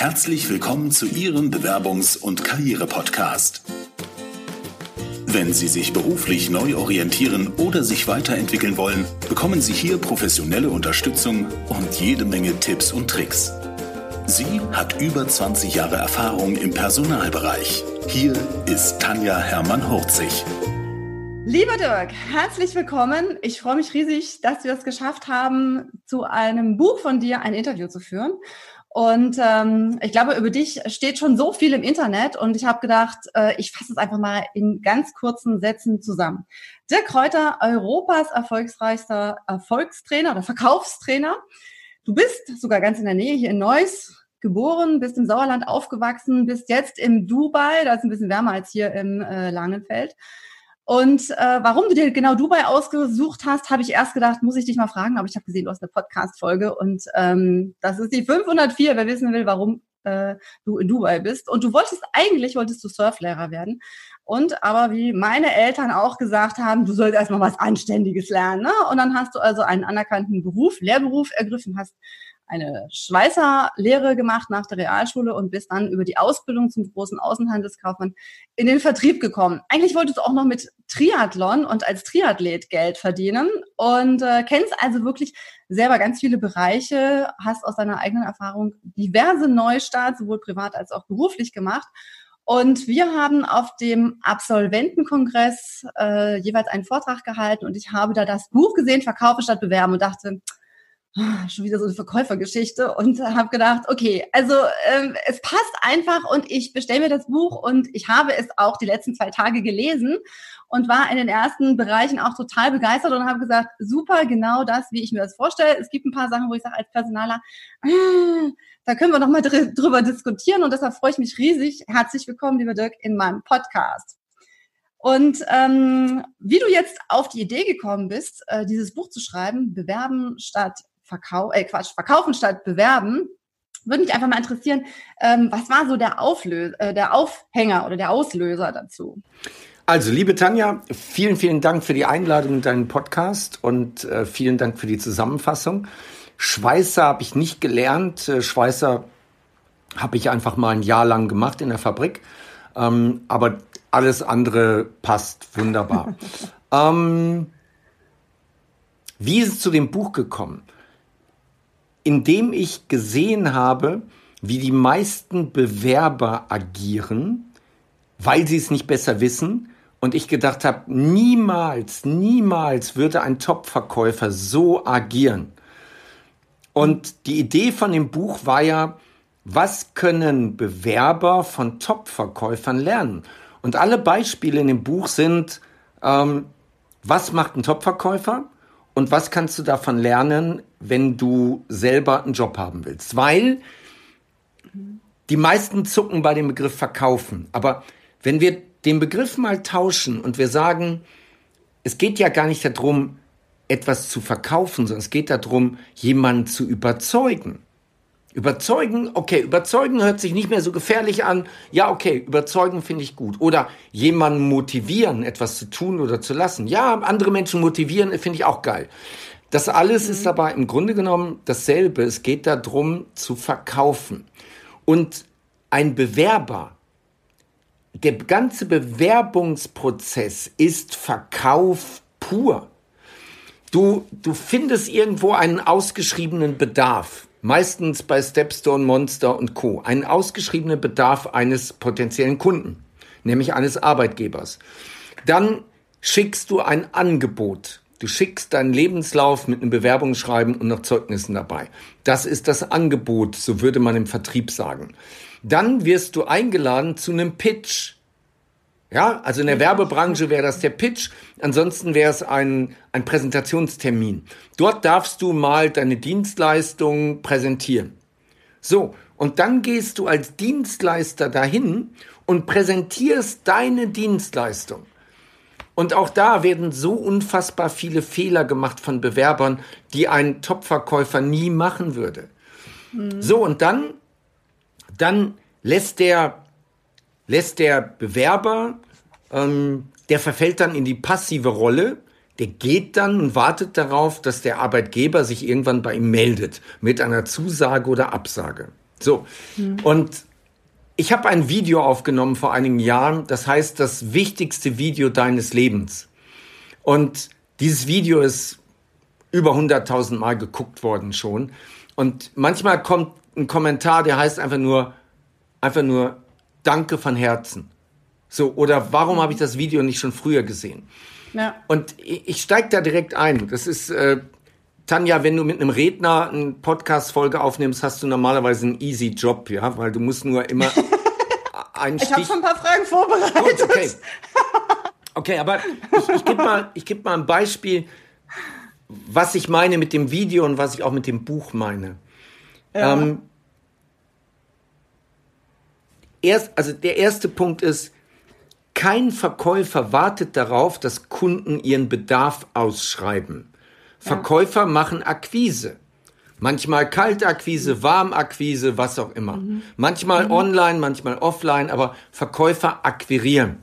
Herzlich willkommen zu Ihrem Bewerbungs- und Karriere-Podcast. Wenn Sie sich beruflich neu orientieren oder sich weiterentwickeln wollen, bekommen Sie hier professionelle Unterstützung und jede Menge Tipps und Tricks. Sie hat über 20 Jahre Erfahrung im Personalbereich. Hier ist Tanja Hermann-Hurzig. Lieber Dirk, herzlich willkommen. Ich freue mich riesig, dass wir es geschafft haben, zu einem Buch von dir ein Interview zu führen. Und ähm, ich glaube, über dich steht schon so viel im Internet und ich habe gedacht, äh, ich fasse es einfach mal in ganz kurzen Sätzen zusammen. Dirk Kräuter, Europas erfolgsreichster Erfolgstrainer oder Verkaufstrainer. Du bist sogar ganz in der Nähe hier in Neuss geboren, bist im Sauerland aufgewachsen, bist jetzt im Dubai, da ist ein bisschen wärmer als hier im äh, Langenfeld. Und äh, warum du dir genau Dubai ausgesucht hast, habe ich erst gedacht, muss ich dich mal fragen. Aber ich habe gesehen, du hast eine Podcast-Folge und ähm, das ist die 504, wer wissen will, warum äh, du in Dubai bist. Und du wolltest eigentlich, wolltest du Surflehrer werden. Und aber wie meine Eltern auch gesagt haben, du sollst erstmal was Anständiges lernen. Ne? Und dann hast du also einen anerkannten Beruf, Lehrberuf ergriffen, hast eine Schweißerlehre gemacht nach der Realschule und bist dann über die Ausbildung zum großen Außenhandelskaufmann in den Vertrieb gekommen. Eigentlich wolltest du auch noch mit Triathlon und als Triathlet Geld verdienen und äh, kennst also wirklich selber ganz viele Bereiche, hast aus deiner eigenen Erfahrung diverse Neustarts, sowohl privat als auch beruflich gemacht. Und wir haben auf dem Absolventenkongress äh, jeweils einen Vortrag gehalten und ich habe da das Buch gesehen, Verkaufe statt Bewerben und dachte, schon wieder so eine Verkäufergeschichte und habe gedacht, okay, also ähm, es passt einfach und ich bestelle mir das Buch und ich habe es auch die letzten zwei Tage gelesen und war in den ersten Bereichen auch total begeistert und habe gesagt, super, genau das, wie ich mir das vorstelle. Es gibt ein paar Sachen, wo ich sage als Personaler, äh, da können wir noch mal dr drüber diskutieren und deshalb freue ich mich riesig. Herzlich willkommen, lieber Dirk, in meinem Podcast. Und ähm, wie du jetzt auf die Idee gekommen bist, äh, dieses Buch zu schreiben, bewerben statt Verkau äh, Quatsch, verkaufen statt bewerben, würde mich einfach mal interessieren, ähm, was war so der, Auflös äh, der Aufhänger oder der Auslöser dazu? Also, liebe Tanja, vielen, vielen Dank für die Einladung in deinen Podcast und äh, vielen Dank für die Zusammenfassung. Schweißer habe ich nicht gelernt. Äh, Schweißer habe ich einfach mal ein Jahr lang gemacht in der Fabrik. Ähm, aber alles andere passt wunderbar. ähm, wie ist es zu dem Buch gekommen? Indem ich gesehen habe, wie die meisten Bewerber agieren, weil sie es nicht besser wissen. Und ich gedacht habe, niemals, niemals würde ein Top-Verkäufer so agieren. Und die Idee von dem Buch war ja, was können Bewerber von Top-Verkäufern lernen? Und alle Beispiele in dem Buch sind, ähm, was macht ein Top-Verkäufer? Und was kannst du davon lernen, wenn du selber einen Job haben willst? Weil die meisten zucken bei dem Begriff verkaufen. Aber wenn wir den Begriff mal tauschen und wir sagen, es geht ja gar nicht darum, etwas zu verkaufen, sondern es geht darum, jemanden zu überzeugen. Überzeugen, okay, überzeugen hört sich nicht mehr so gefährlich an. Ja, okay, überzeugen finde ich gut. Oder jemanden motivieren, etwas zu tun oder zu lassen. Ja, andere Menschen motivieren finde ich auch geil. Das alles mhm. ist aber im Grunde genommen dasselbe. Es geht darum, zu verkaufen. Und ein Bewerber, der ganze Bewerbungsprozess ist Verkauf pur. Du, du findest irgendwo einen ausgeschriebenen Bedarf meistens bei Stepstone, Monster und Co. einen ausgeschriebenen Bedarf eines potenziellen Kunden, nämlich eines Arbeitgebers. Dann schickst du ein Angebot. Du schickst deinen Lebenslauf mit einem Bewerbungsschreiben und noch Zeugnissen dabei. Das ist das Angebot, so würde man im Vertrieb sagen. Dann wirst du eingeladen zu einem Pitch. Ja, also in der Werbebranche wäre das der Pitch, ansonsten wäre es ein, ein Präsentationstermin. Dort darfst du mal deine Dienstleistung präsentieren. So, und dann gehst du als Dienstleister dahin und präsentierst deine Dienstleistung. Und auch da werden so unfassbar viele Fehler gemacht von Bewerbern, die ein Topverkäufer nie machen würde. Mhm. So, und dann, dann lässt der lässt der Bewerber, ähm, der verfällt dann in die passive Rolle, der geht dann und wartet darauf, dass der Arbeitgeber sich irgendwann bei ihm meldet mit einer Zusage oder Absage. So. Mhm. Und ich habe ein Video aufgenommen vor einigen Jahren, das heißt das wichtigste Video deines Lebens. Und dieses Video ist über 100.000 Mal geguckt worden schon. Und manchmal kommt ein Kommentar, der heißt einfach nur, einfach nur Danke von Herzen. So, oder warum habe ich das Video nicht schon früher gesehen? Ja. Und ich, steige da direkt ein. Das ist, äh, Tanja, wenn du mit einem Redner eine Podcast-Folge aufnimmst, hast du normalerweise einen easy Job, ja, weil du musst nur immer einen. Ich habe schon ein paar Fragen vorbereitet. Gut, okay. Okay, aber ich, ich gebe mal, ich geb mal ein Beispiel, was ich meine mit dem Video und was ich auch mit dem Buch meine. Ja. Ähm, erst, also der erste Punkt ist, kein Verkäufer wartet darauf, dass Kunden ihren Bedarf ausschreiben. Verkäufer machen Akquise. Manchmal Kaltakquise, Warmakquise, was auch immer. Mhm. Manchmal mhm. online, manchmal offline, aber Verkäufer akquirieren.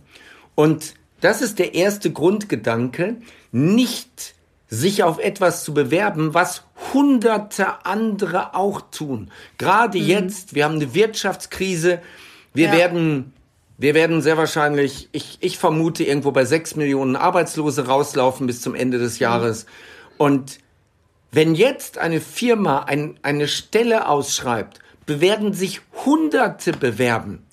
Und das ist der erste Grundgedanke, nicht sich auf etwas zu bewerben, was hunderte andere auch tun. Gerade mhm. jetzt, wir haben eine Wirtschaftskrise, wir ja. werden wir werden sehr wahrscheinlich, ich, ich vermute, irgendwo bei sechs Millionen Arbeitslose rauslaufen bis zum Ende des mhm. Jahres. Und wenn jetzt eine Firma ein, eine Stelle ausschreibt, bewerben sich Hunderte bewerben.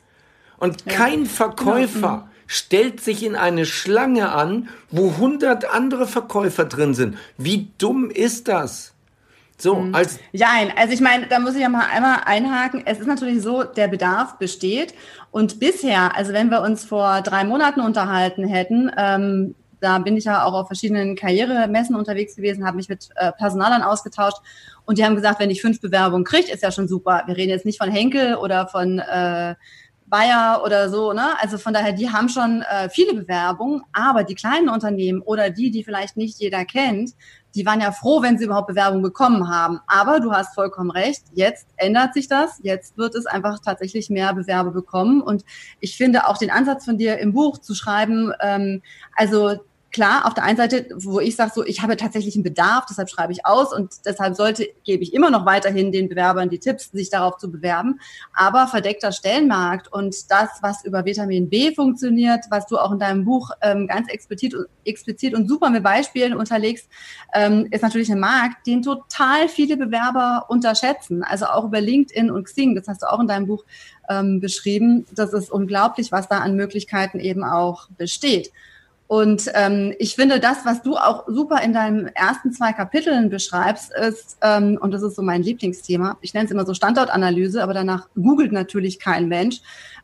Und kein Verkäufer genau. Mhm. stellt sich in eine Schlange an, wo hundert andere Verkäufer drin sind. Wie dumm ist das? So, mhm. als. Ja, also ich meine, da muss ich ja mal einmal einhaken. Es ist natürlich so, der Bedarf besteht. Und bisher, also wenn wir uns vor drei Monaten unterhalten hätten, ähm, da bin ich ja auch auf verschiedenen Karrieremessen unterwegs gewesen, habe mich mit äh, Personalern ausgetauscht und die haben gesagt, wenn ich fünf Bewerbungen kriege, ist ja schon super. Wir reden jetzt nicht von Henkel oder von äh, Bayer oder so, ne? Also von daher, die haben schon äh, viele Bewerbungen, aber die kleinen Unternehmen oder die, die vielleicht nicht jeder kennt, die waren ja froh, wenn sie überhaupt Bewerbungen bekommen haben. Aber du hast vollkommen recht, jetzt ändert sich das. Jetzt wird es einfach tatsächlich mehr Bewerbe bekommen. Und ich finde auch den Ansatz von dir im Buch zu schreiben, ähm, also klar, auf der einen Seite, wo ich sage, so, ich habe tatsächlich einen Bedarf, deshalb schreibe ich aus und deshalb sollte, gebe ich immer noch weiterhin den Bewerbern die Tipps, sich darauf zu bewerben. Aber verdeckter Stellenmarkt und das, was über Vitamin B funktioniert, was du auch in deinem Buch ähm, ganz explizit, explizit und super mit Beispielen unterlegst, ähm, ist natürlich ein Markt, den total viele Bewerber unterschätzen. Also auch über LinkedIn und Xing, das hast du auch in deinem Buch ähm, beschrieben. Das ist unglaublich, was da an Möglichkeiten eben auch besteht. Und ähm, ich finde, das, was du auch super in deinen ersten zwei Kapiteln beschreibst, ist, ähm, und das ist so mein Lieblingsthema, ich nenne es immer so Standortanalyse, aber danach googelt natürlich kein Mensch.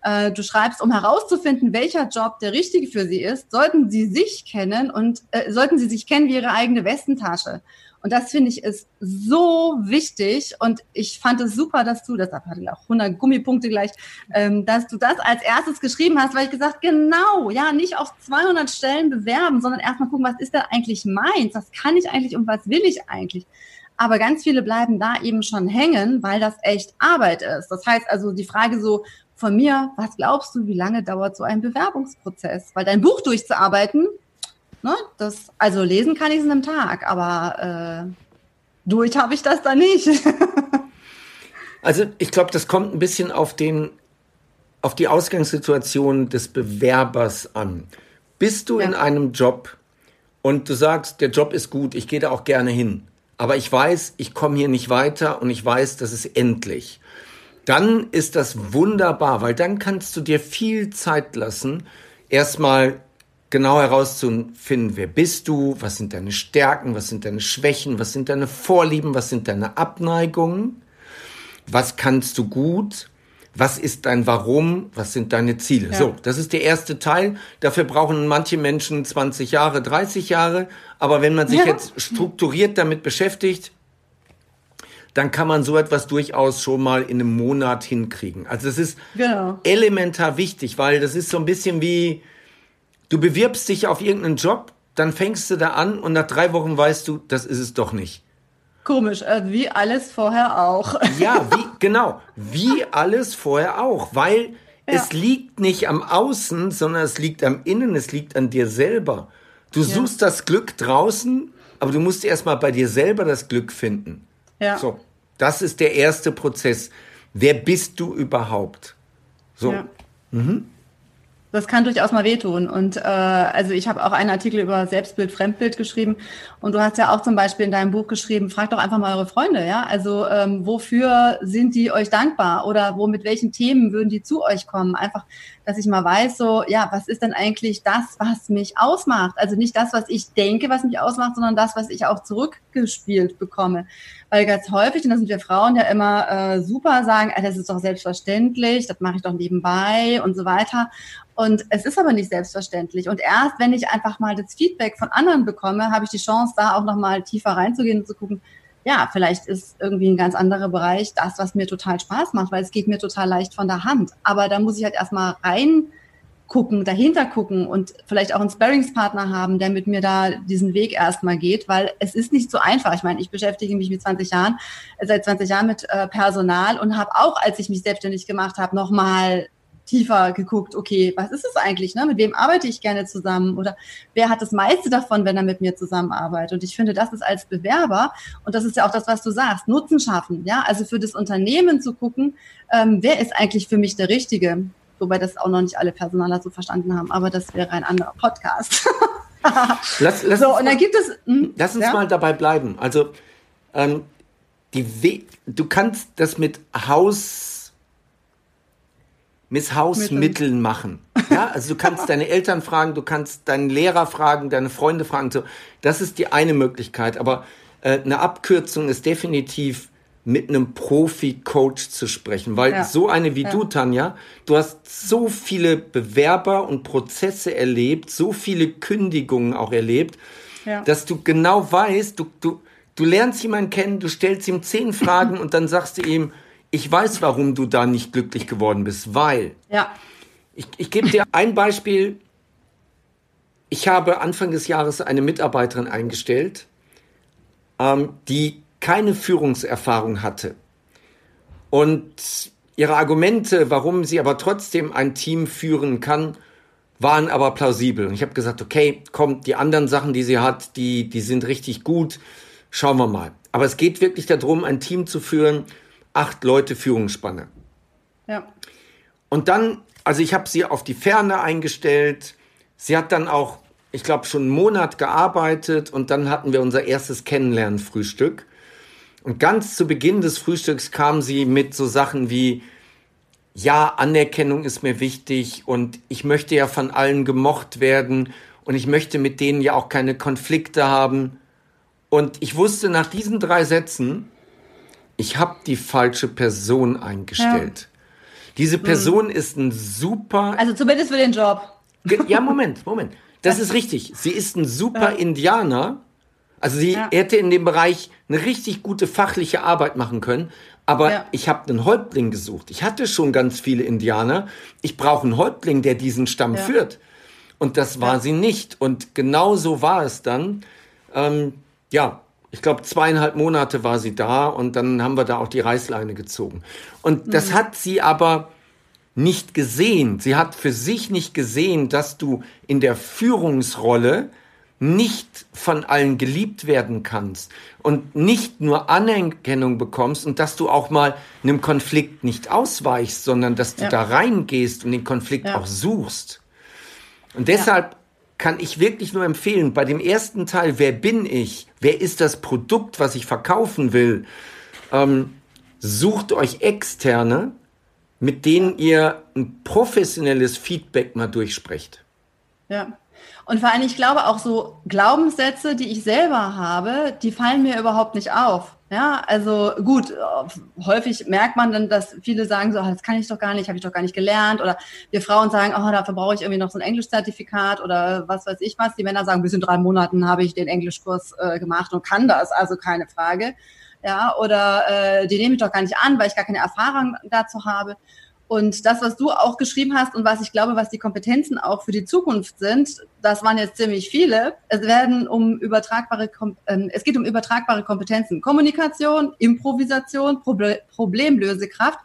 Äh, du schreibst, um herauszufinden, welcher Job der richtige für sie ist, sollten sie sich kennen und äh, sollten sie sich kennen wie ihre eigene Westentasche. Und das finde ich ist so wichtig. Und ich fand es super, dass du, hatte ich auch 100 Gummipunkte gleich, ähm, dass du das als erstes geschrieben hast, weil ich gesagt, genau, ja, nicht auf 200 Stellen bewerben, sondern erstmal gucken, was ist denn eigentlich meins? Was kann ich eigentlich und was will ich eigentlich? Aber ganz viele bleiben da eben schon hängen, weil das echt Arbeit ist. Das heißt also die Frage so von mir, was glaubst du, wie lange dauert so ein Bewerbungsprozess? Weil dein Buch durchzuarbeiten, Ne? Das, also lesen kann ich es in einem Tag, aber äh, durch habe ich das dann nicht. also ich glaube, das kommt ein bisschen auf den auf die Ausgangssituation des Bewerbers an. Bist du ja. in einem Job und du sagst, der Job ist gut, ich gehe da auch gerne hin, aber ich weiß, ich komme hier nicht weiter und ich weiß, das ist endlich. Dann ist das wunderbar, weil dann kannst du dir viel Zeit lassen, erstmal genau herauszufinden, wer bist du, was sind deine Stärken, was sind deine Schwächen, was sind deine Vorlieben, was sind deine Abneigungen, was kannst du gut, was ist dein Warum, was sind deine Ziele. Ja. So, das ist der erste Teil. Dafür brauchen manche Menschen 20 Jahre, 30 Jahre, aber wenn man sich ja. jetzt strukturiert damit beschäftigt, dann kann man so etwas durchaus schon mal in einem Monat hinkriegen. Also es ist genau. elementar wichtig, weil das ist so ein bisschen wie, Du bewirbst dich auf irgendeinen Job, dann fängst du da an und nach drei Wochen weißt du, das ist es doch nicht. Komisch, äh, wie alles vorher auch. Ja, wie, genau, wie alles vorher auch, weil ja. es liegt nicht am Außen, sondern es liegt am Innen, es liegt an dir selber. Du suchst ja. das Glück draußen, aber du musst erstmal bei dir selber das Glück finden. Ja. So, das ist der erste Prozess. wer bist du überhaupt? So. Ja. Mhm. Das kann durchaus mal wehtun. Und äh, also ich habe auch einen Artikel über Selbstbild, Fremdbild geschrieben. Und du hast ja auch zum Beispiel in deinem Buch geschrieben, fragt doch einfach mal eure Freunde, ja. Also ähm, wofür sind die euch dankbar oder wo mit welchen Themen würden die zu euch kommen? Einfach, dass ich mal weiß, so, ja, was ist denn eigentlich das, was mich ausmacht? Also nicht das, was ich denke, was mich ausmacht, sondern das, was ich auch zurückgespielt bekomme. Weil ganz häufig, und da sind wir Frauen ja immer äh, super, sagen, das ist doch selbstverständlich, das mache ich doch nebenbei und so weiter. Und es ist aber nicht selbstverständlich. Und erst, wenn ich einfach mal das Feedback von anderen bekomme, habe ich die Chance, da auch nochmal tiefer reinzugehen und zu gucken, ja, vielleicht ist irgendwie ein ganz anderer Bereich das, was mir total Spaß macht, weil es geht mir total leicht von der Hand. Aber da muss ich halt erstmal rein gucken, dahinter gucken und vielleicht auch einen Sparringspartner haben, der mit mir da diesen Weg erstmal geht, weil es ist nicht so einfach. Ich meine, ich beschäftige mich mit 20 Jahren, seit 20 Jahren mit äh, Personal und habe auch, als ich mich selbstständig gemacht habe, nochmal tiefer geguckt, okay, was ist es eigentlich? Ne? Mit wem arbeite ich gerne zusammen? Oder wer hat das meiste davon, wenn er mit mir zusammenarbeitet? Und ich finde, das ist als Bewerber, und das ist ja auch das, was du sagst, Nutzen schaffen. Ja, also für das Unternehmen zu gucken, ähm, wer ist eigentlich für mich der Richtige? wobei das auch noch nicht alle Personaler so verstanden haben, aber das wäre ein anderer Podcast. lass, lass so, und dann gibt es. Hm, lass uns ja? mal dabei bleiben. Also, ähm, die We du kannst das mit Haus. Misshausmitteln machen. Ja, also du kannst deine Eltern fragen, du kannst deinen Lehrer fragen, deine Freunde fragen. So, das ist die eine Möglichkeit. Aber äh, eine Abkürzung ist definitiv mit einem Profi-Coach zu sprechen, weil ja. so eine wie ja. du, Tanja, du hast so viele Bewerber und Prozesse erlebt, so viele Kündigungen auch erlebt, ja. dass du genau weißt, du, du, du lernst jemanden kennen, du stellst ihm zehn Fragen und dann sagst du ihm, ich weiß, warum du da nicht glücklich geworden bist, weil. Ja. Ich, ich gebe dir ein Beispiel. Ich habe Anfang des Jahres eine Mitarbeiterin eingestellt, ähm, die keine Führungserfahrung hatte. Und ihre Argumente, warum sie aber trotzdem ein Team führen kann, waren aber plausibel. Und ich habe gesagt, okay, komm, die anderen Sachen, die sie hat, die, die sind richtig gut. Schauen wir mal. Aber es geht wirklich darum, ein Team zu führen, acht Leute Führungsspanne. Ja. Und dann, also ich habe sie auf die Ferne eingestellt. Sie hat dann auch, ich glaube, schon einen Monat gearbeitet und dann hatten wir unser erstes Kennenlernen-Frühstück. Und ganz zu Beginn des Frühstücks kam sie mit so Sachen wie, ja, Anerkennung ist mir wichtig und ich möchte ja von allen gemocht werden und ich möchte mit denen ja auch keine Konflikte haben. Und ich wusste nach diesen drei Sätzen, ich habe die falsche Person eingestellt. Ja. Diese hm. Person hm. ist ein super. Also zumindest für den Job. Ja, Moment, Moment. Das ist richtig. Sie ist ein super ja. Indianer also sie ja. hätte in dem Bereich eine richtig gute fachliche Arbeit machen können. Aber ja. ich habe einen Häuptling gesucht. Ich hatte schon ganz viele Indianer. Ich brauche einen Häuptling, der diesen Stamm führt. Und das war sie nicht. Und genau so war es dann. Ähm, ja, ich glaube, zweieinhalb Monate war sie da und dann haben wir da auch die Reißleine gezogen. Und mhm. das hat sie aber nicht gesehen. Sie hat für sich nicht gesehen, dass du in der Führungsrolle nicht von allen geliebt werden kannst und nicht nur Anerkennung bekommst und dass du auch mal einem Konflikt nicht ausweichst, sondern dass du ja. da reingehst und den Konflikt ja. auch suchst. Und deshalb ja. Kann ich wirklich nur empfehlen, bei dem ersten Teil, wer bin ich? Wer ist das Produkt, was ich verkaufen will? Ähm, sucht euch externe, mit denen ihr ein professionelles Feedback mal durchsprecht. Ja. Und vor allem, ich glaube auch so Glaubenssätze, die ich selber habe, die fallen mir überhaupt nicht auf. Ja, also gut, häufig merkt man dann, dass viele sagen so, ah, das kann ich doch gar nicht, habe ich doch gar nicht gelernt. Oder wir Frauen sagen, oh, dafür brauche ich irgendwie noch so ein Englischzertifikat oder was weiß ich was. Die Männer sagen, bis in drei Monaten habe ich den Englischkurs äh, gemacht und kann das, also keine Frage. Ja, oder äh, die nehme ich doch gar nicht an, weil ich gar keine Erfahrung dazu habe. Und das, was du auch geschrieben hast und was ich glaube, was die Kompetenzen auch für die Zukunft sind, das waren jetzt ziemlich viele. Es werden um übertragbare, ähm, es geht um übertragbare Kompetenzen. Kommunikation, Improvisation, Problemlösekraft,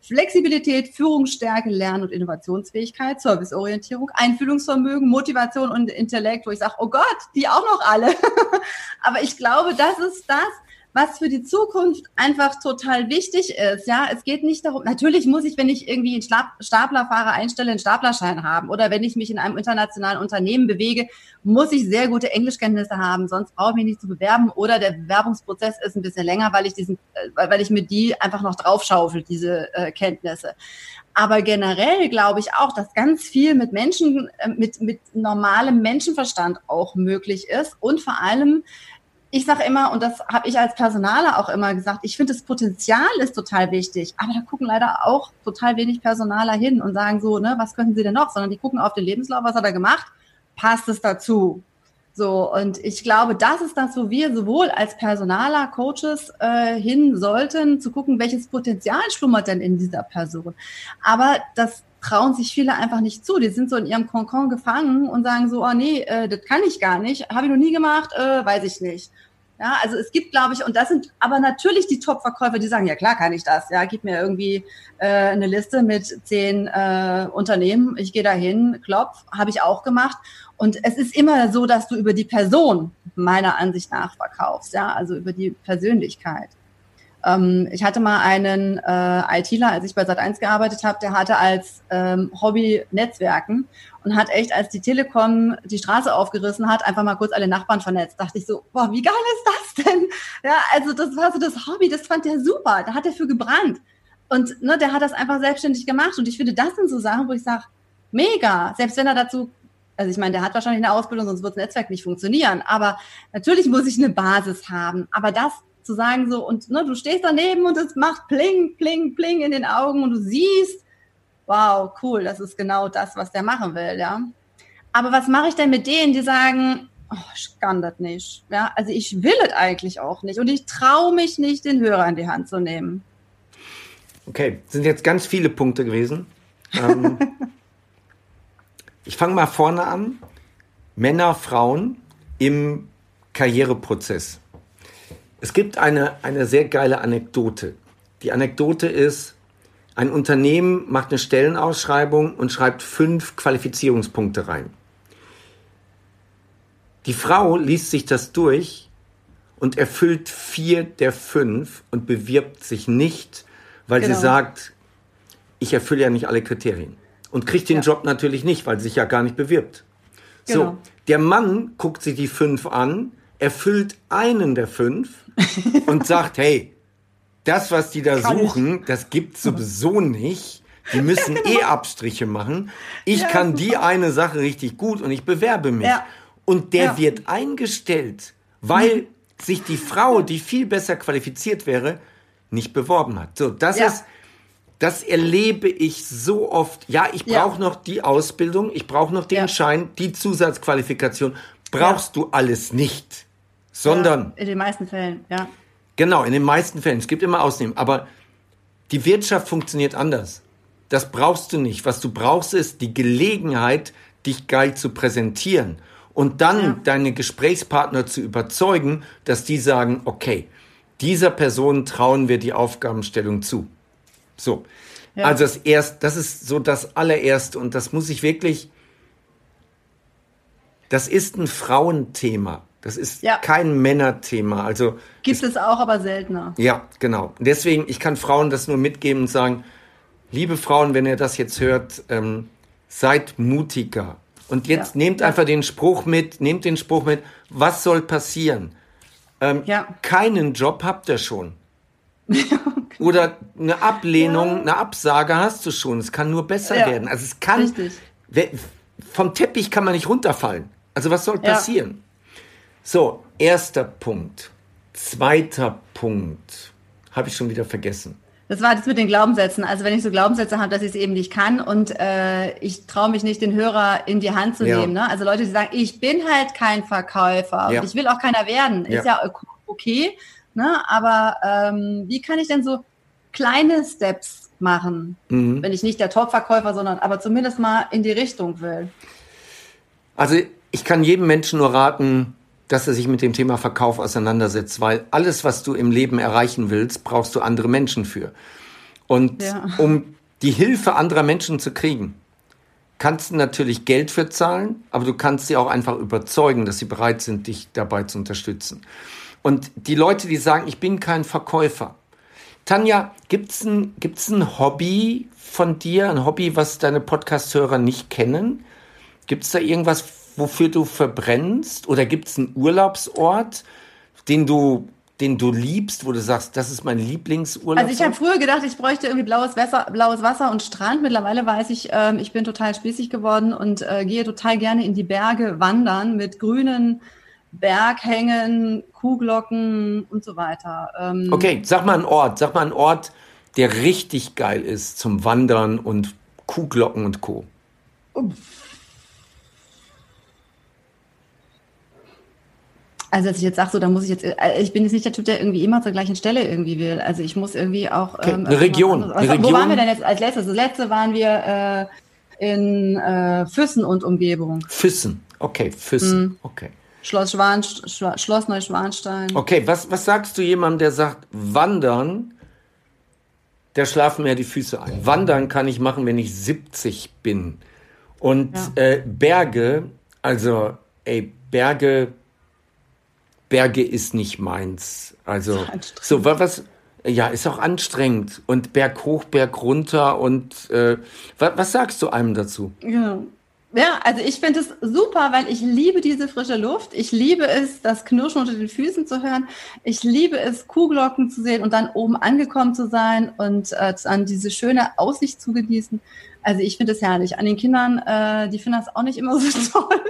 Flexibilität, Führungsstärke, Lern- und Innovationsfähigkeit, Serviceorientierung, Einfühlungsvermögen, Motivation und Intellekt, wo ich sage, oh Gott, die auch noch alle. Aber ich glaube, das ist das, was für die Zukunft einfach total wichtig ist. Ja, es geht nicht darum, natürlich muss ich, wenn ich irgendwie einen Staplerfahrer einstelle, einen Staplerschein haben oder wenn ich mich in einem internationalen Unternehmen bewege, muss ich sehr gute Englischkenntnisse haben, sonst brauche ich mich nicht zu bewerben oder der Bewerbungsprozess ist ein bisschen länger, weil ich diesen, äh, weil ich mir die einfach noch draufschaufel, diese äh, Kenntnisse. Aber generell glaube ich auch, dass ganz viel mit Menschen, äh, mit, mit normalem Menschenverstand auch möglich ist und vor allem ich sage immer, und das habe ich als Personaler auch immer gesagt, ich finde, das Potenzial ist total wichtig, aber da gucken leider auch total wenig Personaler hin und sagen so, ne, was könnten sie denn noch? Sondern die gucken auf den Lebenslauf, was hat er gemacht? Passt es dazu? So, und ich glaube, das ist das, wo wir sowohl als Personaler, Coaches äh, hin sollten, zu gucken, welches Potenzial schlummert denn in dieser Person. Aber das trauen sich viele einfach nicht zu. Die sind so in ihrem Konkon gefangen und sagen so, oh nee, äh, das kann ich gar nicht, habe ich noch nie gemacht, äh, weiß ich nicht. Ja, also es gibt, glaube ich, und das sind aber natürlich die Top-Verkäufer, die sagen, ja klar kann ich das. Ja, gib mir irgendwie äh, eine Liste mit zehn äh, Unternehmen, ich gehe dahin, klopf, habe ich auch gemacht. Und es ist immer so, dass du über die Person meiner Ansicht nach verkaufst, ja, also über die Persönlichkeit. Ähm, ich hatte mal einen äh, ITler, als ich bei Sat1 gearbeitet habe, der hatte als ähm, Hobby Netzwerken und hat echt, als die Telekom die Straße aufgerissen hat, einfach mal kurz alle Nachbarn vernetzt. Dachte ich so, boah, wie geil ist das denn? Ja, also das war so das Hobby, das fand der super. Da hat er für gebrannt. Und ne, der hat das einfach selbstständig gemacht. Und ich finde, das sind so Sachen, wo ich sage, mega. Selbst wenn er dazu, also ich meine, der hat wahrscheinlich eine Ausbildung, sonst wird das Netzwerk nicht funktionieren. Aber natürlich muss ich eine Basis haben. Aber das zu sagen so, und ne, du stehst daneben und es macht pling, pling, pling in den Augen und du siehst, wow, cool, das ist genau das, was der machen will, ja. Aber was mache ich denn mit denen, die sagen, oh, ich kann das nicht, ja, also ich will es eigentlich auch nicht und ich traue mich nicht, den Hörer in die Hand zu nehmen. Okay, sind jetzt ganz viele Punkte gewesen. Ähm, ich fange mal vorne an. Männer, Frauen im Karriereprozess. Es gibt eine, eine sehr geile Anekdote. Die Anekdote ist, ein Unternehmen macht eine Stellenausschreibung und schreibt fünf Qualifizierungspunkte rein. Die Frau liest sich das durch und erfüllt vier der fünf und bewirbt sich nicht, weil genau. sie sagt, ich erfülle ja nicht alle Kriterien. Und kriegt den ja. Job natürlich nicht, weil sie sich ja gar nicht bewirbt. Genau. So, der Mann guckt sich die fünf an, erfüllt einen der fünf und sagt, hey, das, was die da Kann suchen, ich. das gibt's sowieso nicht. Die müssen eh. Abstriche machen. Ich ja, kann die eine Sache richtig gut und ich bewerbe mich. Ja. Und der ja. wird eingestellt, weil mhm. sich die Frau, die viel besser qualifiziert wäre, nicht beworben hat. So, das ist, das erlebe ich so oft. Ja, ich brauche noch die Ausbildung, ich brauche noch den Schein, die Zusatzqualifikation. Brauchst du alles nicht, sondern. in den meisten Fällen, ja. Genau, in den meisten Fällen. Es gibt immer Ausnahmen. Aber die Wirtschaft funktioniert anders. Das brauchst du nicht. Was du brauchst, ist die Gelegenheit, dich geil zu präsentieren. Und dann ja. deine Gesprächspartner zu überzeugen, dass die sagen, okay, dieser Person trauen wir die Aufgabenstellung zu. So. Ja. Also das erst, das ist so das allererste und das muss ich wirklich, das ist ein Frauenthema. Das ist ja. kein Männerthema. Also gibt es, es auch, aber seltener. Ja, genau. Deswegen, ich kann Frauen das nur mitgeben und sagen, liebe Frauen, wenn ihr das jetzt hört, ähm, seid mutiger. Und jetzt ja. nehmt einfach den Spruch mit, nehmt den Spruch mit, was soll passieren? Ähm, ja. Keinen Job habt ihr schon. Oder eine Ablehnung, eine Absage hast du schon. Es kann nur besser werden. Also es kann, Richtig. vom Teppich kann man nicht runterfallen. Also was soll passieren? So, erster Punkt. Zweiter Punkt. Habe ich schon wieder vergessen. Das war das mit den Glaubenssätzen. Also wenn ich so Glaubenssätze habe, dass ich es eben nicht kann und äh, ich traue mich nicht, den Hörer in die Hand zu ja. nehmen. Ne? Also Leute, die sagen, ich bin halt kein Verkäufer ja. und ich will auch keiner werden. Ja. Ist ja okay. Ne? Aber ähm, wie kann ich denn so kleine Steps machen, mhm. wenn ich nicht der Top-Verkäufer, sondern aber zumindest mal in die Richtung will? Also ich kann jedem Menschen nur raten, dass er sich mit dem Thema Verkauf auseinandersetzt, weil alles, was du im Leben erreichen willst, brauchst du andere Menschen für. Und ja. um die Hilfe anderer Menschen zu kriegen, kannst du natürlich Geld für zahlen, aber du kannst sie auch einfach überzeugen, dass sie bereit sind, dich dabei zu unterstützen. Und die Leute, die sagen, ich bin kein Verkäufer. Tanja, gibt's ein, gibt's ein Hobby von dir, ein Hobby, was deine Podcast-Hörer nicht kennen? Gibt's da irgendwas, wofür du verbrennst? Oder gibt's einen Urlaubsort, den du den du liebst, wo du sagst, das ist mein Lieblingsurlaub? Also ich habe früher gedacht, ich bräuchte irgendwie blaues Wasser, blaues Wasser und Strand. Mittlerweile weiß ich, ähm, ich bin total spießig geworden und äh, gehe total gerne in die Berge wandern mit grünen Berghängen, Kuhglocken und so weiter. Ähm, okay, sag mal einen Ort, sag mal einen Ort, der richtig geil ist zum Wandern und Kuhglocken und Co. Uff. Also, dass ich jetzt sage, so, da muss ich jetzt, äh, ich bin jetzt nicht der Typ, der irgendwie immer zur gleichen Stelle irgendwie will. Also, ich muss irgendwie auch. Okay. Ähm, eine Region. Eine Region. Wo waren wir denn jetzt als letztes? Das letzte waren wir äh, in äh, Füssen und Umgebung. Füssen, okay, Füssen, mhm. okay. Schloss, Schwan, Schloss Neuschwanstein. Okay, was, was sagst du jemandem, der sagt, wandern, der schlafen mir die Füße ein. Wandern kann ich machen, wenn ich 70 bin. Und ja. äh, Berge, also, ey, Berge Berge ist nicht meins. Also so was ja, ist auch anstrengend und Berg hoch, Berg runter und äh, was, was sagst du einem dazu? Ja. Ja, also ich finde es super, weil ich liebe diese frische Luft. Ich liebe es, das Knirschen unter den Füßen zu hören. Ich liebe es, Kuhglocken zu sehen und dann oben angekommen zu sein und äh, dann diese schöne Aussicht zu genießen. Also ich finde es herrlich. An den Kindern, äh, die finden das auch nicht immer so toll.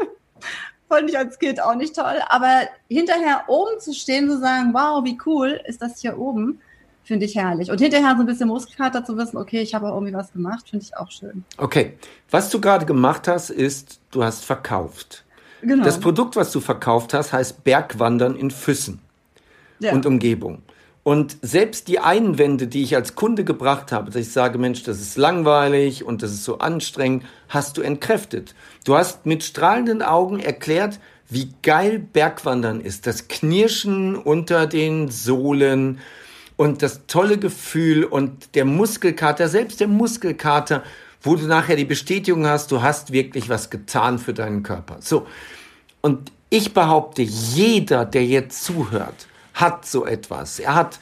Fand ich als Kind auch nicht toll. Aber hinterher oben zu stehen, zu sagen, wow, wie cool ist das hier oben, finde ich herrlich. Und hinterher so ein bisschen Muskelkater zu wissen, okay, ich habe auch irgendwie was gemacht, finde ich auch schön. Okay, was du gerade gemacht hast, ist, du hast verkauft. Genau. Das Produkt, was du verkauft hast, heißt Bergwandern in Füssen ja. und Umgebung. Und selbst die Einwände, die ich als Kunde gebracht habe, dass ich sage, Mensch, das ist langweilig und das ist so anstrengend, hast du entkräftet. Du hast mit strahlenden Augen erklärt, wie geil Bergwandern ist. Das Knirschen unter den Sohlen und das tolle Gefühl und der Muskelkater, selbst der Muskelkater, wo du nachher die Bestätigung hast, du hast wirklich was getan für deinen Körper. So. Und ich behaupte, jeder, der jetzt zuhört, hat so etwas. Er hat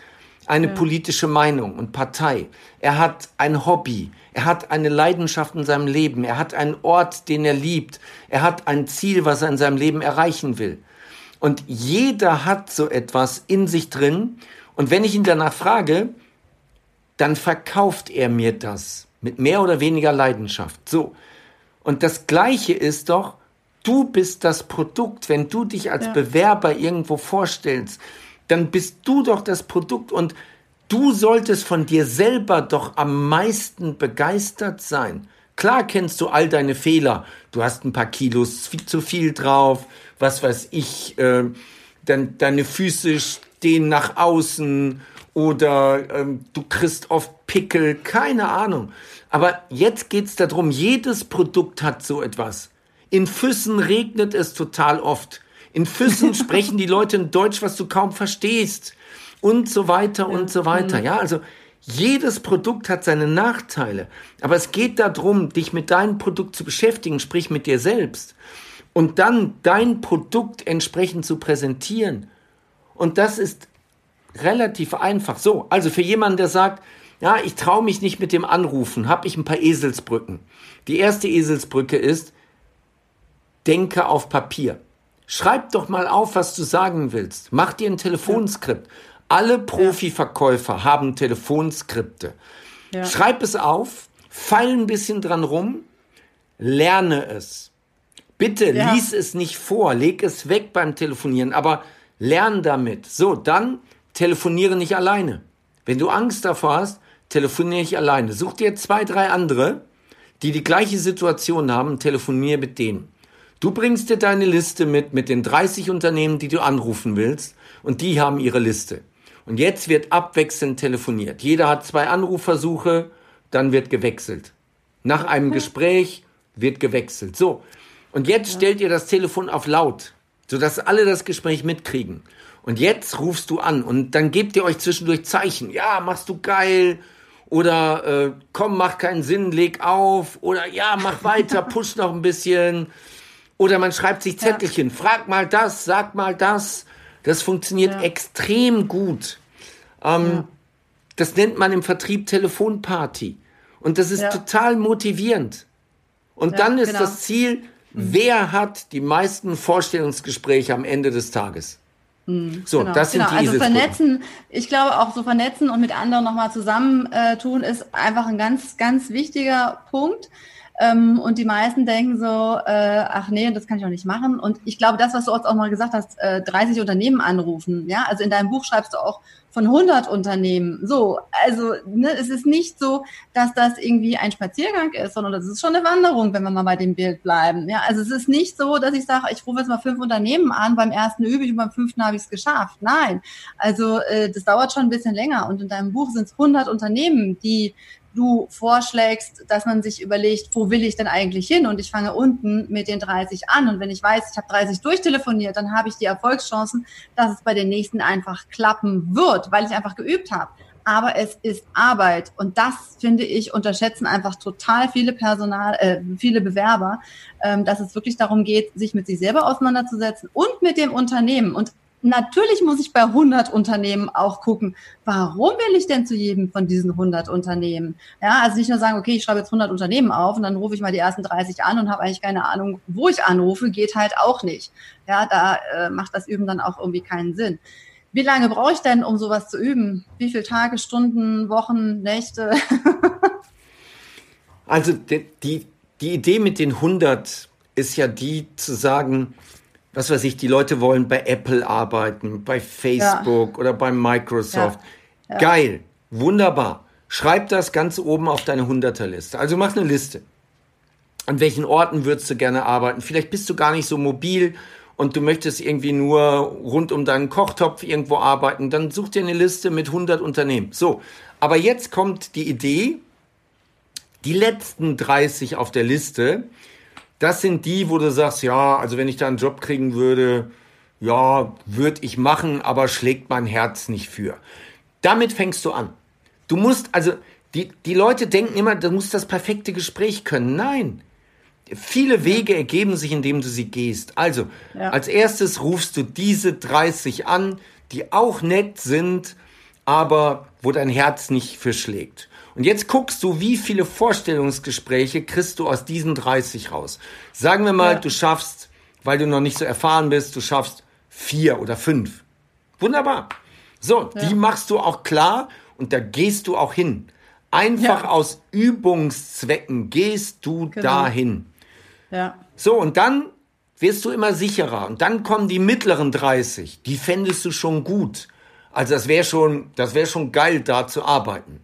eine ja. politische Meinung und Partei. Er hat ein Hobby. Er hat eine Leidenschaft in seinem Leben. Er hat einen Ort, den er liebt. Er hat ein Ziel, was er in seinem Leben erreichen will. Und jeder hat so etwas in sich drin. Und wenn ich ihn danach frage, dann verkauft er mir das mit mehr oder weniger Leidenschaft. So. Und das Gleiche ist doch, du bist das Produkt, wenn du dich als ja. Bewerber irgendwo vorstellst dann bist du doch das Produkt und du solltest von dir selber doch am meisten begeistert sein. Klar kennst du all deine Fehler. Du hast ein paar Kilos zu viel drauf, was weiß ich, äh, dann, deine Füße stehen nach außen oder ähm, du kriegst oft Pickel, keine Ahnung. Aber jetzt geht's darum, jedes Produkt hat so etwas. In Füssen regnet es total oft. In Füssen sprechen die Leute ein Deutsch, was du kaum verstehst. Und so weiter und so weiter. Ja, also jedes Produkt hat seine Nachteile. Aber es geht darum, dich mit deinem Produkt zu beschäftigen, sprich mit dir selbst. Und dann dein Produkt entsprechend zu präsentieren. Und das ist relativ einfach. So, also für jemanden, der sagt, ja, ich traue mich nicht mit dem Anrufen, habe ich ein paar Eselsbrücken. Die erste Eselsbrücke ist, denke auf Papier. Schreib doch mal auf, was du sagen willst. Mach dir ein Telefonskript. Alle Profiverkäufer haben Telefonskripte. Ja. Schreib es auf, feil ein bisschen dran rum, lerne es. Bitte ja. lies es nicht vor, leg es weg beim Telefonieren, aber lern damit. So, dann telefoniere nicht alleine. Wenn du Angst davor hast, telefoniere nicht alleine. Such dir zwei, drei andere, die die gleiche Situation haben, telefoniere mit denen. Du bringst dir deine Liste mit, mit den 30 Unternehmen, die du anrufen willst, und die haben ihre Liste. Und jetzt wird abwechselnd telefoniert. Jeder hat zwei Anrufversuche, dann wird gewechselt. Nach einem Gespräch wird gewechselt. So. Und jetzt stellt ihr das Telefon auf laut, sodass alle das Gespräch mitkriegen. Und jetzt rufst du an und dann gebt ihr euch zwischendurch Zeichen. Ja, machst du geil. Oder äh, komm, macht keinen Sinn, leg auf. Oder ja, mach weiter, push noch ein bisschen. Oder man schreibt sich Zettelchen, ja. frag mal das, sag mal das. Das funktioniert ja. extrem gut. Ähm, ja. Das nennt man im Vertrieb Telefonparty. Und das ist ja. total motivierend. Und dann ist genau. das Ziel, mhm. wer hat die meisten Vorstellungsgespräche am Ende des Tages? Mhm. So, genau, das sind genau. die Also vernetzen, ich glaube auch so vernetzen und mit anderen nochmal zusammentun äh, ist einfach ein ganz, ganz wichtiger Punkt. Ähm, und die meisten denken so, äh, ach nee, das kann ich auch nicht machen. Und ich glaube, das, was du auch mal gesagt hast, äh, 30 Unternehmen anrufen, ja, also in deinem Buch schreibst du auch von 100 Unternehmen. So, also ne, es ist nicht so, dass das irgendwie ein Spaziergang ist, sondern das ist schon eine Wanderung, wenn wir mal bei dem Bild bleiben. Ja, also es ist nicht so, dass ich sage, ich rufe jetzt mal fünf Unternehmen an, beim ersten übe ich und beim fünften habe ich es geschafft. Nein, also äh, das dauert schon ein bisschen länger. Und in deinem Buch sind es 100 Unternehmen, die du vorschlägst, dass man sich überlegt, wo will ich denn eigentlich hin? Und ich fange unten mit den 30 an. Und wenn ich weiß, ich habe 30 durchtelefoniert, dann habe ich die Erfolgschancen, dass es bei den nächsten einfach klappen wird, weil ich einfach geübt habe. Aber es ist Arbeit. Und das, finde ich, unterschätzen einfach total viele Personal, äh, viele Bewerber, ähm, dass es wirklich darum geht, sich mit sich selber auseinanderzusetzen und mit dem Unternehmen. Und natürlich muss ich bei 100 Unternehmen auch gucken, warum will ich denn zu jedem von diesen 100 Unternehmen? Ja, also nicht nur sagen, okay, ich schreibe jetzt 100 Unternehmen auf und dann rufe ich mal die ersten 30 an und habe eigentlich keine Ahnung, wo ich anrufe, geht halt auch nicht. Ja, da äh, macht das Üben dann auch irgendwie keinen Sinn. Wie lange brauche ich denn, um sowas zu üben? Wie viele Tage, Stunden, Wochen, Nächte? also die, die, die Idee mit den 100 ist ja die zu sagen, was weiß ich, die Leute wollen bei Apple arbeiten, bei Facebook ja. oder bei Microsoft. Ja. Ja. Geil, wunderbar. Schreib das ganz oben auf deine Hunderterliste. Also mach eine Liste. An welchen Orten würdest du gerne arbeiten? Vielleicht bist du gar nicht so mobil und du möchtest irgendwie nur rund um deinen Kochtopf irgendwo arbeiten. Dann such dir eine Liste mit 100 Unternehmen. So, aber jetzt kommt die Idee, die letzten 30 auf der Liste, das sind die, wo du sagst, ja, also wenn ich da einen Job kriegen würde, ja, würde ich machen, aber schlägt mein Herz nicht für. Damit fängst du an. Du musst, also, die, die Leute denken immer, du musst das perfekte Gespräch können. Nein. Viele Wege ergeben sich, indem du sie gehst. Also, ja. als erstes rufst du diese 30 an, die auch nett sind, aber wo dein Herz nicht für schlägt. Und jetzt guckst du, wie viele Vorstellungsgespräche kriegst du aus diesen 30 raus. Sagen wir mal, ja. du schaffst, weil du noch nicht so erfahren bist, du schaffst vier oder fünf. Wunderbar. So, ja. die machst du auch klar und da gehst du auch hin. Einfach ja. aus Übungszwecken gehst du genau. dahin. Ja. So, und dann wirst du immer sicherer. Und dann kommen die mittleren 30. Die fändest du schon gut. Also das wäre schon, das wäre schon geil, da zu arbeiten.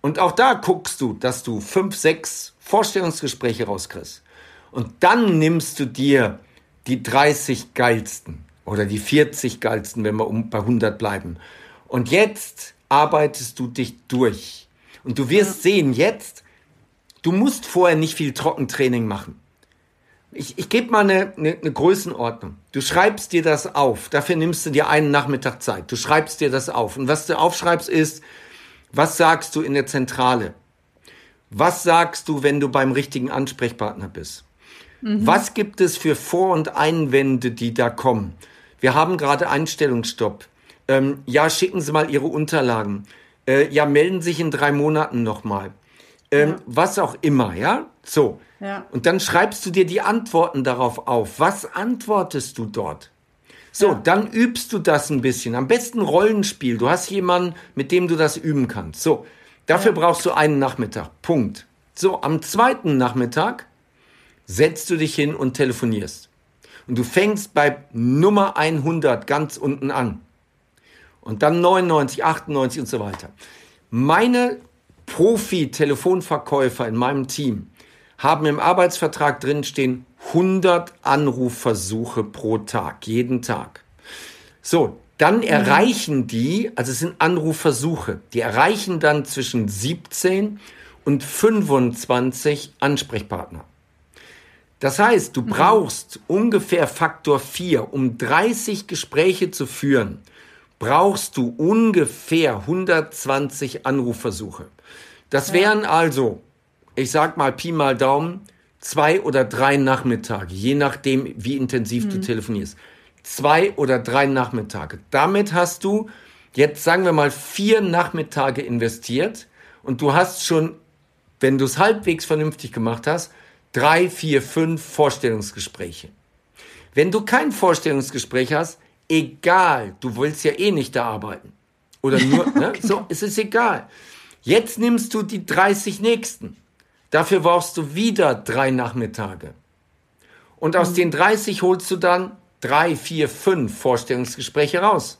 Und auch da guckst du, dass du fünf, sechs Vorstellungsgespräche rauskriegst. Und dann nimmst du dir die 30 geilsten oder die 40 geilsten, wenn wir um bei 100 bleiben. Und jetzt arbeitest du dich durch. Und du wirst sehen, jetzt, du musst vorher nicht viel Trockentraining machen. Ich, ich gebe mal eine, eine, eine Größenordnung. Du schreibst dir das auf. Dafür nimmst du dir einen Nachmittag Zeit. Du schreibst dir das auf. Und was du aufschreibst ist, was sagst du in der Zentrale? Was sagst du, wenn du beim richtigen Ansprechpartner bist? Mhm. Was gibt es für Vor- und Einwände, die da kommen? Wir haben gerade Einstellungsstopp. Ähm, ja, schicken Sie mal Ihre Unterlagen. Äh, ja, melden sich in drei Monaten nochmal. Ähm, ja. Was auch immer, ja? So. Ja. Und dann schreibst du dir die Antworten darauf auf. Was antwortest du dort? So, ja. dann übst du das ein bisschen. Am besten Rollenspiel. Du hast jemanden, mit dem du das üben kannst. So, dafür ja. brauchst du einen Nachmittag. Punkt. So, am zweiten Nachmittag setzt du dich hin und telefonierst. Und du fängst bei Nummer 100 ganz unten an. Und dann 99, 98 und so weiter. Meine Profi-Telefonverkäufer in meinem Team haben im Arbeitsvertrag drinstehen 100 Anrufversuche pro Tag, jeden Tag. So, dann mhm. erreichen die, also es sind Anrufversuche, die erreichen dann zwischen 17 und 25 Ansprechpartner. Das heißt, du mhm. brauchst ungefähr Faktor 4, um 30 Gespräche zu führen, brauchst du ungefähr 120 Anrufversuche. Das wären also, ich sag mal Pi mal Daumen, zwei oder drei Nachmittage, je nachdem, wie intensiv mhm. du telefonierst. zwei oder drei Nachmittage. Damit hast du jetzt, sagen wir mal, vier Nachmittage investiert und du hast schon, wenn du es halbwegs vernünftig gemacht hast, drei, vier, fünf Vorstellungsgespräche. Wenn du kein Vorstellungsgespräch hast, egal, du willst ja eh nicht da arbeiten. Oder nur, ne? so, es ist egal. Jetzt nimmst du die 30 nächsten. Dafür brauchst du wieder drei Nachmittage. Und aus mhm. den 30 holst du dann drei, vier, fünf Vorstellungsgespräche raus.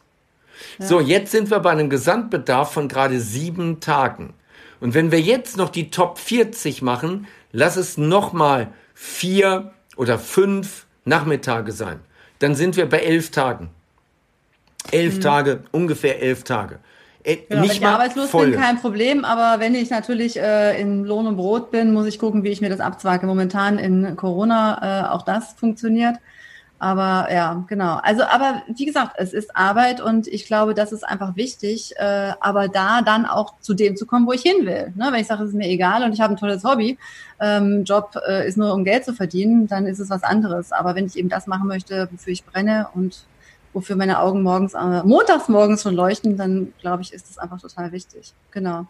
Ja. So, jetzt sind wir bei einem Gesamtbedarf von gerade sieben Tagen. Und wenn wir jetzt noch die Top 40 machen, lass es nochmal vier oder fünf Nachmittage sein. Dann sind wir bei elf Tagen. Elf mhm. Tage, ungefähr elf Tage. Äh, genau, nicht wenn ich arbeitslos voll. bin, kein Problem, aber wenn ich natürlich äh, in Lohn und Brot bin, muss ich gucken, wie ich mir das abzweige. Momentan in Corona äh, auch das funktioniert. Aber ja, genau. Also, aber wie gesagt, es ist Arbeit und ich glaube, das ist einfach wichtig. Äh, aber da dann auch zu dem zu kommen, wo ich hin will. Ne? Wenn ich sage, es ist mir egal und ich habe ein tolles Hobby, ähm, Job äh, ist nur um Geld zu verdienen, dann ist es was anderes. Aber wenn ich eben das machen möchte, wofür ich brenne und wofür meine Augen morgens, äh, montags morgens schon leuchten, dann glaube ich, ist das einfach total wichtig. Genau.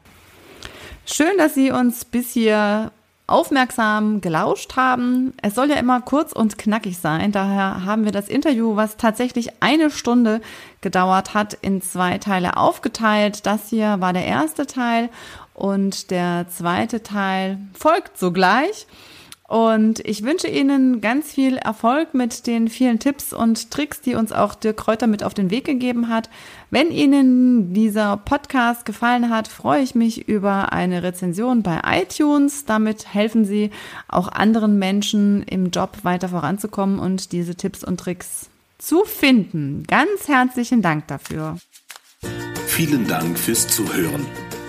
Schön, dass Sie uns bis hier aufmerksam gelauscht haben. Es soll ja immer kurz und knackig sein. Daher haben wir das Interview, was tatsächlich eine Stunde gedauert hat, in zwei Teile aufgeteilt. Das hier war der erste Teil und der zweite Teil folgt sogleich. Und ich wünsche Ihnen ganz viel Erfolg mit den vielen Tipps und Tricks, die uns auch Dirk Kräuter mit auf den Weg gegeben hat. Wenn Ihnen dieser Podcast gefallen hat, freue ich mich über eine Rezension bei iTunes. Damit helfen Sie auch anderen Menschen im Job weiter voranzukommen und diese Tipps und Tricks zu finden. Ganz herzlichen Dank dafür. Vielen Dank fürs Zuhören.